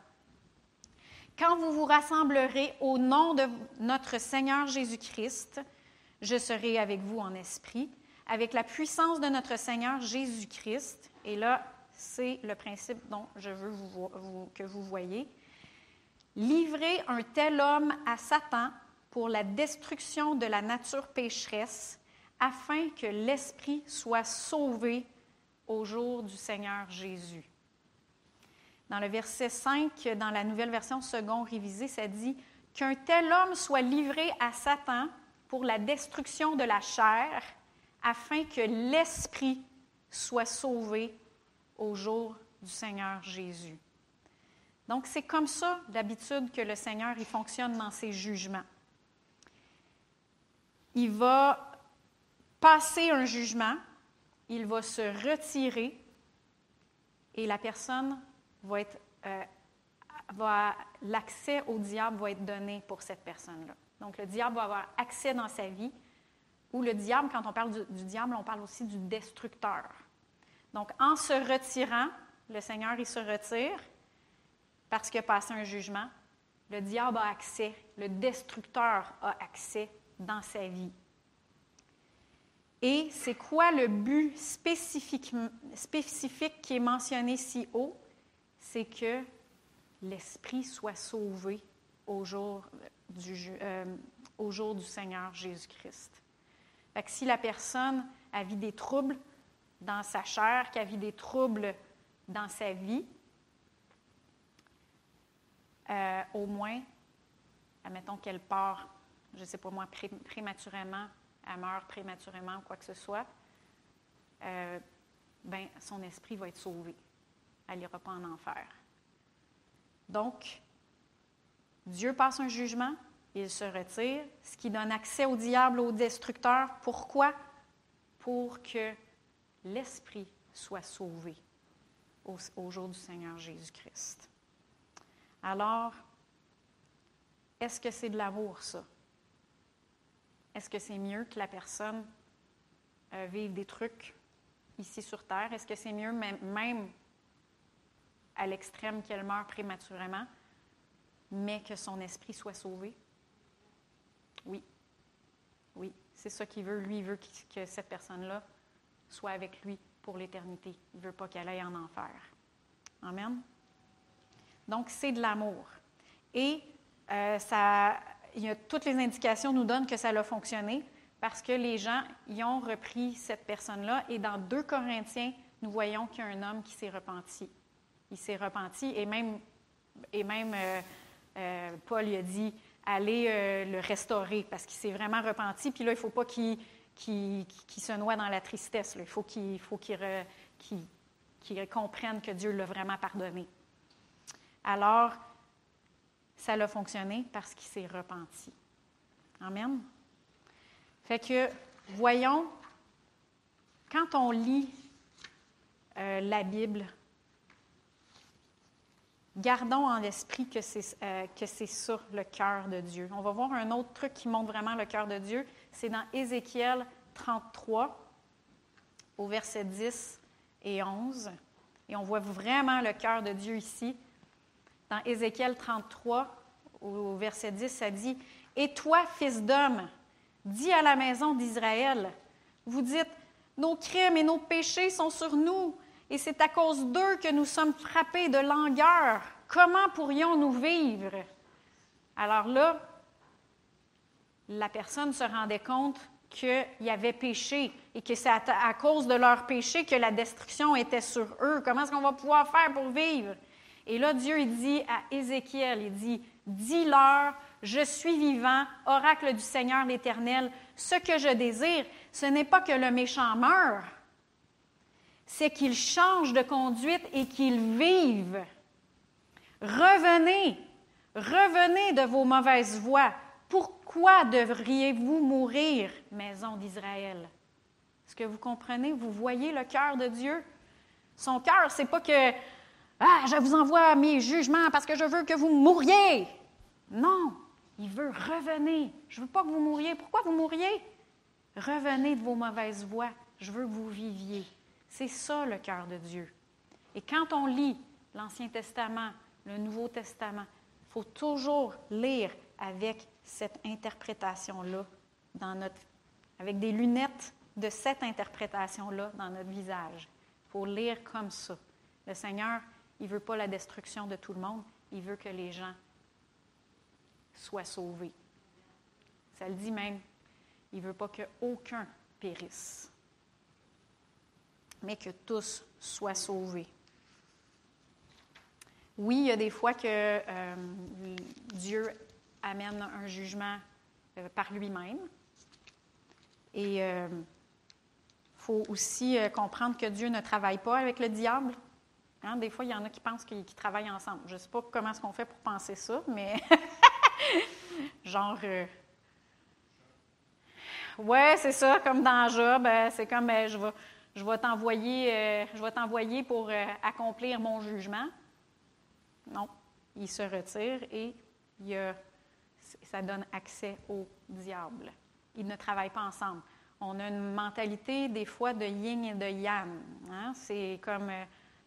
[SPEAKER 1] Quand vous vous rassemblerez au nom de notre Seigneur Jésus-Christ, je serai avec vous en esprit, avec la puissance de notre Seigneur Jésus-Christ. Et là, c'est le principe dont je veux que vous voyez. Livrer un tel homme à Satan pour la destruction de la nature pécheresse, afin que l'esprit soit sauvé au jour du Seigneur Jésus. Dans le verset 5, dans la nouvelle version second révisée, ça dit qu'un tel homme soit livré à Satan pour la destruction de la chair, afin que l'esprit soit sauvé au jour du Seigneur Jésus. Donc, c'est comme ça, d'habitude, que le Seigneur il fonctionne dans ses jugements. Il va passer un jugement, il va se retirer et la personne va être. Euh, l'accès au diable va être donné pour cette personne-là. Donc, le diable va avoir accès dans sa vie, ou le diable, quand on parle du, diable, on parle aussi du destructeur. Donc, en se retirant, le Seigneur, il se retire parce qu'il a passé un jugement. Le diable a accès, le destructeur a accès dans sa vie. Et c'est quoi le but spécifique, qui est mentionné si haut? C'est que l'Esprit soit sauvé au jour du, euh, au jour du Seigneur Jésus-Christ. si la personne a vu des troubles dans sa chair, qui a vu des troubles dans sa vie, euh, au moins, admettons qu'elle part, je ne sais pas moi, prématurément elle meurt prématurément ou quoi que ce soit, euh, ben, son esprit va être sauvé. Elle n'ira pas en enfer. Donc, Dieu passe un jugement, il se retire, ce qui donne accès au diable, au destructeur. Pourquoi? Pour que l'esprit soit sauvé au, jour du Seigneur Jésus-Christ. Alors, est-ce que c'est de l'amour, ça? Est-ce que c'est mieux que la personne euh, vive des trucs ici sur Terre? Est-ce que c'est mieux même, à l'extrême qu'elle meure prématurément, mais que son esprit soit sauvé? Oui. Oui, c'est ça qu'il veut. Lui, veut que cette personne-là soit avec lui pour l'éternité. Il ne veut pas qu'elle aille en enfer. Amen. Donc, c'est de l'amour. Et euh, ça, toutes les indications nous donnent que ça a fonctionné parce que les gens y ont repris cette personne-là. Et dans 2 Corinthiens, nous voyons qu'il y a un homme qui s'est repenti. Il s'est repenti et même, et même euh, euh, Paul lui a dit allez le restaurer parce qu'il s'est vraiment repenti. Puis là, il ne faut pas qu'il se noie dans la tristesse. Il faut qu'il comprenne que Dieu l'a vraiment pardonné. Alors, ça a fonctionné parce qu'il s'est repenti. Amen. Fait que, voyons, quand on lit euh, la Bible, gardons en l'esprit que c'est euh, ça le cœur de Dieu. On va voir un autre truc qui montre vraiment le cœur de Dieu. C'est dans Ézéchiel 33, au verset 10 et 11. Et on voit vraiment le cœur de Dieu ici. Dans Ézéchiel 33, au verset 10, ça dit Et toi, fils d'homme, dis à la maison d'Israël Vous dites Nos crimes et nos péchés sont sur nous, et c'est à cause d'eux que nous sommes frappés de langueur. Comment pourrions-nous vivre Alors là, la personne se rendait compte qu'il y avait péché et que c'est à, cause de leur péché que la destruction était sur eux. Comment est-ce qu'on va pouvoir faire pour vivre? Et là, Dieu il dit à Ézéchiel, il dit, dis-leur, je suis vivant, oracle du Seigneur l'Éternel. Ce que je désire, ce n'est pas que le méchant meure, c'est qu'il change de conduite et qu'il vive. Revenez, revenez de vos mauvaises voies. Pourquoi devriez-vous mourir, maison d'Israël? Est-ce que vous comprenez? Vous voyez le cœur de Dieu? Son cœur, c'est pas que Ah, je vous envoie mes jugements parce que je veux que vous mouriez. Non, il veut revenir. Je ne veux pas que vous mouriez. Pourquoi vous mouriez? Revenez de vos mauvaises voies. Je veux que vous viviez. C'est ça le cœur de Dieu. Et quand on lit l'Ancien Testament, le Nouveau Testament, il faut toujours lire avec cette interprétation-là, dans notre, avec des lunettes de cette interprétation-là dans notre visage. Il faut lire comme ça. Le Seigneur, il ne veut pas la destruction de tout le monde, il veut que les gens soient sauvés. Ça le dit même, il ne veut pas qu'aucun périsse, mais que tous soient sauvés. Oui, il y a des fois que euh, Dieu amène un jugement euh, par lui-même. Et il euh, faut aussi comprendre que Dieu ne travaille pas avec le diable. Hein, des fois, il y en a qui pensent qu'ils travaillent ensemble. Je ne sais pas comment est-ce qu'on fait pour penser ça, mais genre... ouais, c'est ça, comme dans Job, c'est comme je vais, je vais t'envoyer, je vais t'envoyer pour accomplir mon jugement. Non, il se retire et ça donne accès au diable. Ils ne travaillent pas ensemble. On a une mentalité des fois de yin et de yang. Hein. C'est comme euh,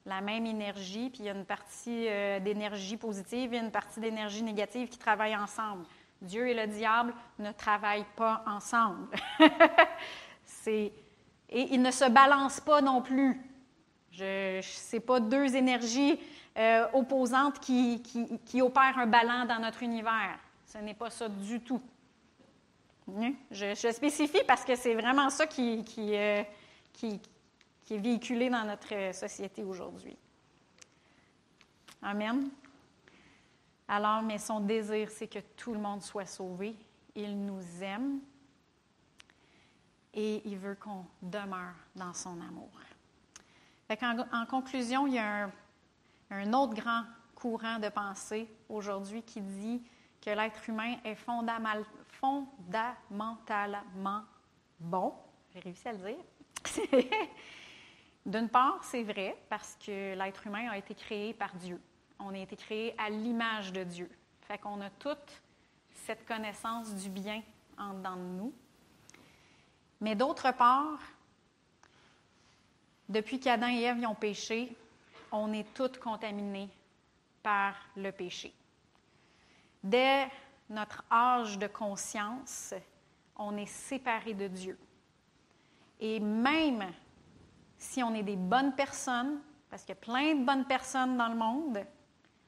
[SPEAKER 1] la même énergie, puis il y a une partie euh, d'énergie positive et une partie d'énergie négative qui travaillent ensemble. Dieu et le diable ne travaillent pas ensemble. et ils ne se balancent pas non plus. Ce n'est pas deux énergies euh, opposantes qui, qui, opèrent un ballon dans notre univers. Ce n'est pas ça du tout. Je, spécifie parce que c'est vraiment ça qui, euh, qui, est véhiculé dans notre société aujourd'hui. Amen. Alors, mais son désir, c'est que tout le monde soit sauvé. Il nous aime et il veut qu'on demeure dans son amour. en, en, conclusion, il y a un autre grand courant de pensée aujourd'hui qui dit que l'être humain est fondamentalement bon. J'ai réussi à le dire. D'une part, c'est vrai parce que l'être humain a été créé par Dieu. On a été créé à l'image de Dieu. Fait qu'on a toute cette connaissance du bien en dedans de nous. Mais d'autre part, depuis qu'Adam et Ève y ont péché, on est toutes contaminés par le péché. Dès notre âge de conscience, on est séparé de Dieu. Et même si on est des bonnes personnes, parce qu'il y a plein de bonnes personnes dans le monde,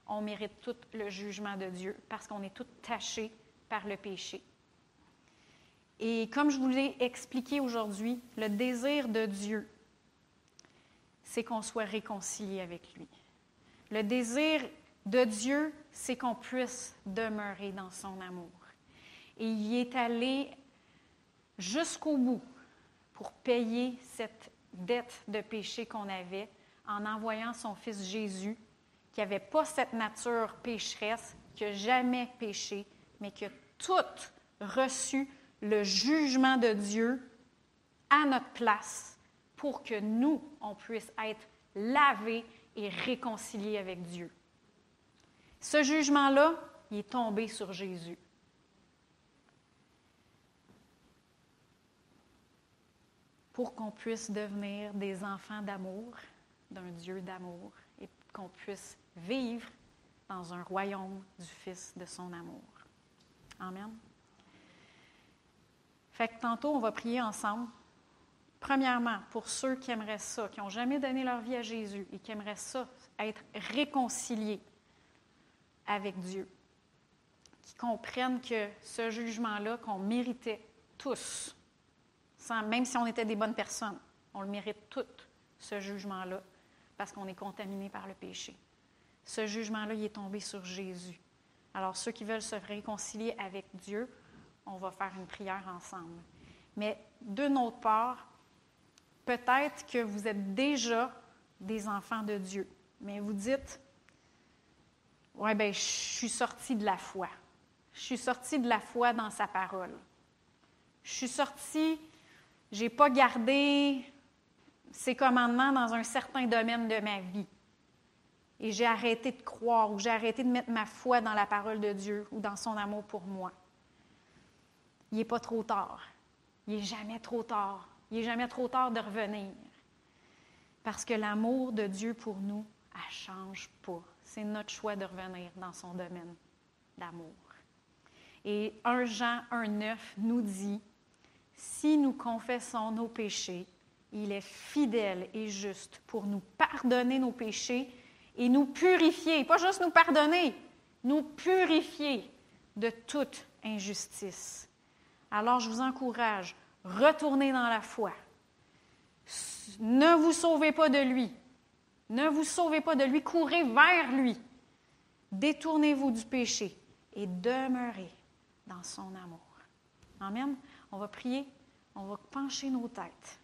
[SPEAKER 1] on mérite tout le jugement de Dieu parce qu'on est toutes tachés par le péché. Et comme je vous l'ai expliqué aujourd'hui, le désir de Dieu, c'est qu'on soit réconcilié avec lui. Le désir de Dieu, c'est qu'on puisse demeurer dans son amour. Et il est allé jusqu'au bout pour payer cette dette de péché qu'on avait en envoyant son fils Jésus, qui n'avait pas cette nature pécheresse, qui n'a jamais péché, mais qui a tout reçu le jugement de Dieu à notre place pour que nous, on puisse être lavés et réconciliés avec Dieu. Ce jugement-là, il est tombé sur Jésus. Pour qu'on puisse devenir des enfants d'amour, d'un Dieu d'amour, et qu'on puisse vivre dans un royaume du Fils de son amour. Amen. Fait que tantôt, on va prier ensemble. Premièrement, pour ceux qui aimeraient ça, qui n'ont jamais donné leur vie à Jésus et qui aimeraient ça, être réconciliés avec Dieu, qui comprennent que ce jugement-là qu'on méritait tous, même si on était des bonnes personnes, on le mérite tout, ce jugement-là, parce qu'on est contaminé par le péché. Ce jugement-là, il est tombé sur Jésus. Alors, ceux qui veulent se réconcilier avec Dieu, on va faire une prière ensemble. Mais de notre part, Peut-être que vous êtes déjà des enfants de Dieu, mais vous dites, ouais, ben, je suis sorti de la foi. je suis sortie de la foi dans sa parole. Je suis sortie, je n'ai pas gardé ses commandements dans un certain domaine de ma vie. Et j'ai arrêté de croire ou j'ai arrêté de mettre ma foi dans la parole de Dieu ou dans son amour pour moi. Il n'est pas trop tard. Il n'est jamais trop tard. Il n'est jamais trop tard de revenir. Parce que l'amour de Dieu pour nous, elle ne change pas. C'est notre choix de revenir dans son domaine d'amour. Et 1 Jean 1,9 nous dit Si nous confessons nos péchés, il est fidèle et juste pour nous pardonner nos péchés et nous purifier, pas juste nous pardonner, nous purifier de toute injustice. Alors je vous encourage, retournez dans la foi. Ne vous sauvez pas de lui. Ne vous sauvez pas de lui, courez vers lui. Détournez-vous du péché et demeurez dans son amour. Amen. On va prier, on va pencher nos têtes.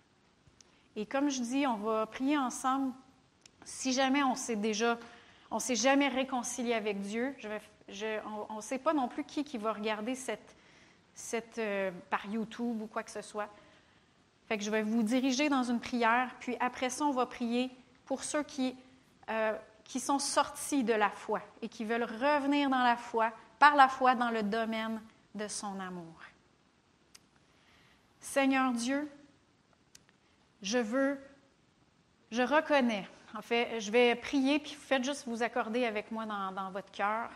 [SPEAKER 1] Et comme je dis, on va prier ensemble. Si jamais on s'est déjà, on s'est jamais réconcilié avec Dieu, on ne sait pas non plus qui, qui va regarder cette, cette, euh, par YouTube ou quoi que ce soit. Fait je vais vous diriger dans une prière, puis après ça, on va prier pour ceux qui, euh, qui sont sortis de la foi et qui veulent revenir dans la foi, par la foi, dans le domaine de son amour. Seigneur Dieu, je veux, je reconnais, en fait, je vais prier, puis faites juste vous accorder avec moi dans, votre cœur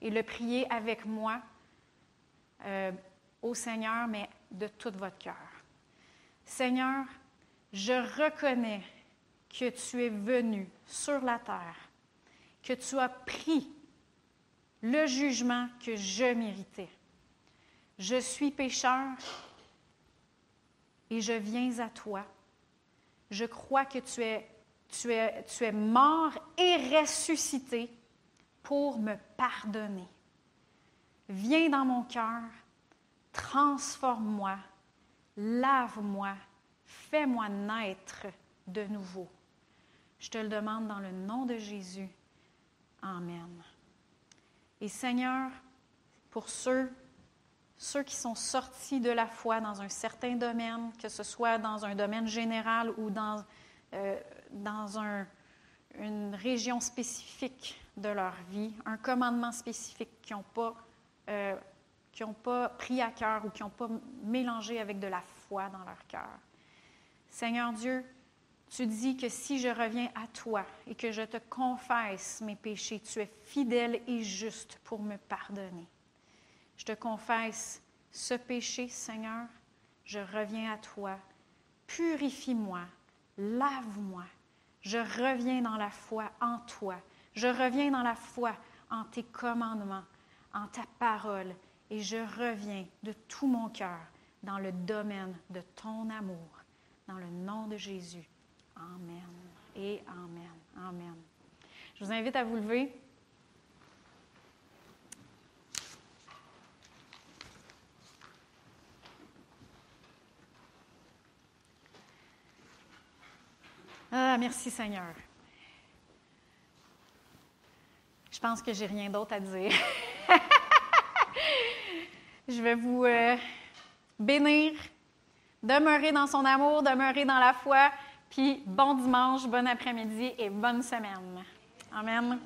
[SPEAKER 1] et le prier avec moi euh, au Seigneur, mais de tout votre cœur. Seigneur, je reconnais que tu es venu sur la terre, que tu as pris le jugement que je méritais. Je suis pécheur et je viens à toi. Je crois que tu es, tu es, tu es mort et ressuscité pour me pardonner. Viens dans mon cœur, transforme-moi, lave-moi, fais-moi naître de nouveau. Je te le demande dans le nom de Jésus. Amen. Et Seigneur, pour ceux, ceux qui sont sortis de la foi dans un certain domaine, que ce soit dans un domaine général ou dans, euh, dans une région spécifique de leur vie, un commandement spécifique qui n'ont pas, euh, pas pris à cœur ou qui n'ont pas mélangé avec de la foi dans leur cœur. Seigneur Dieu, tu dis que si je reviens à toi et que je te confesse mes péchés, tu es fidèle et juste pour me pardonner. Je te confesse ce péché, Seigneur. Je reviens à toi. Purifie-moi. Lave-moi. Je reviens dans la foi en toi. Je reviens dans la foi en tes commandements, en ta parole. Et je reviens de tout mon cœur dans le domaine de ton amour. Dans le nom de Jésus. Amen et Amen. Amen. Je vous invite à vous lever. Ah, merci Seigneur. Je pense que j'ai rien d'autre à dire. Je vais vous euh, bénir, demeurer dans son amour, demeurer dans la foi. Puis bon dimanche, bon après-midi et bonne semaine. Amen.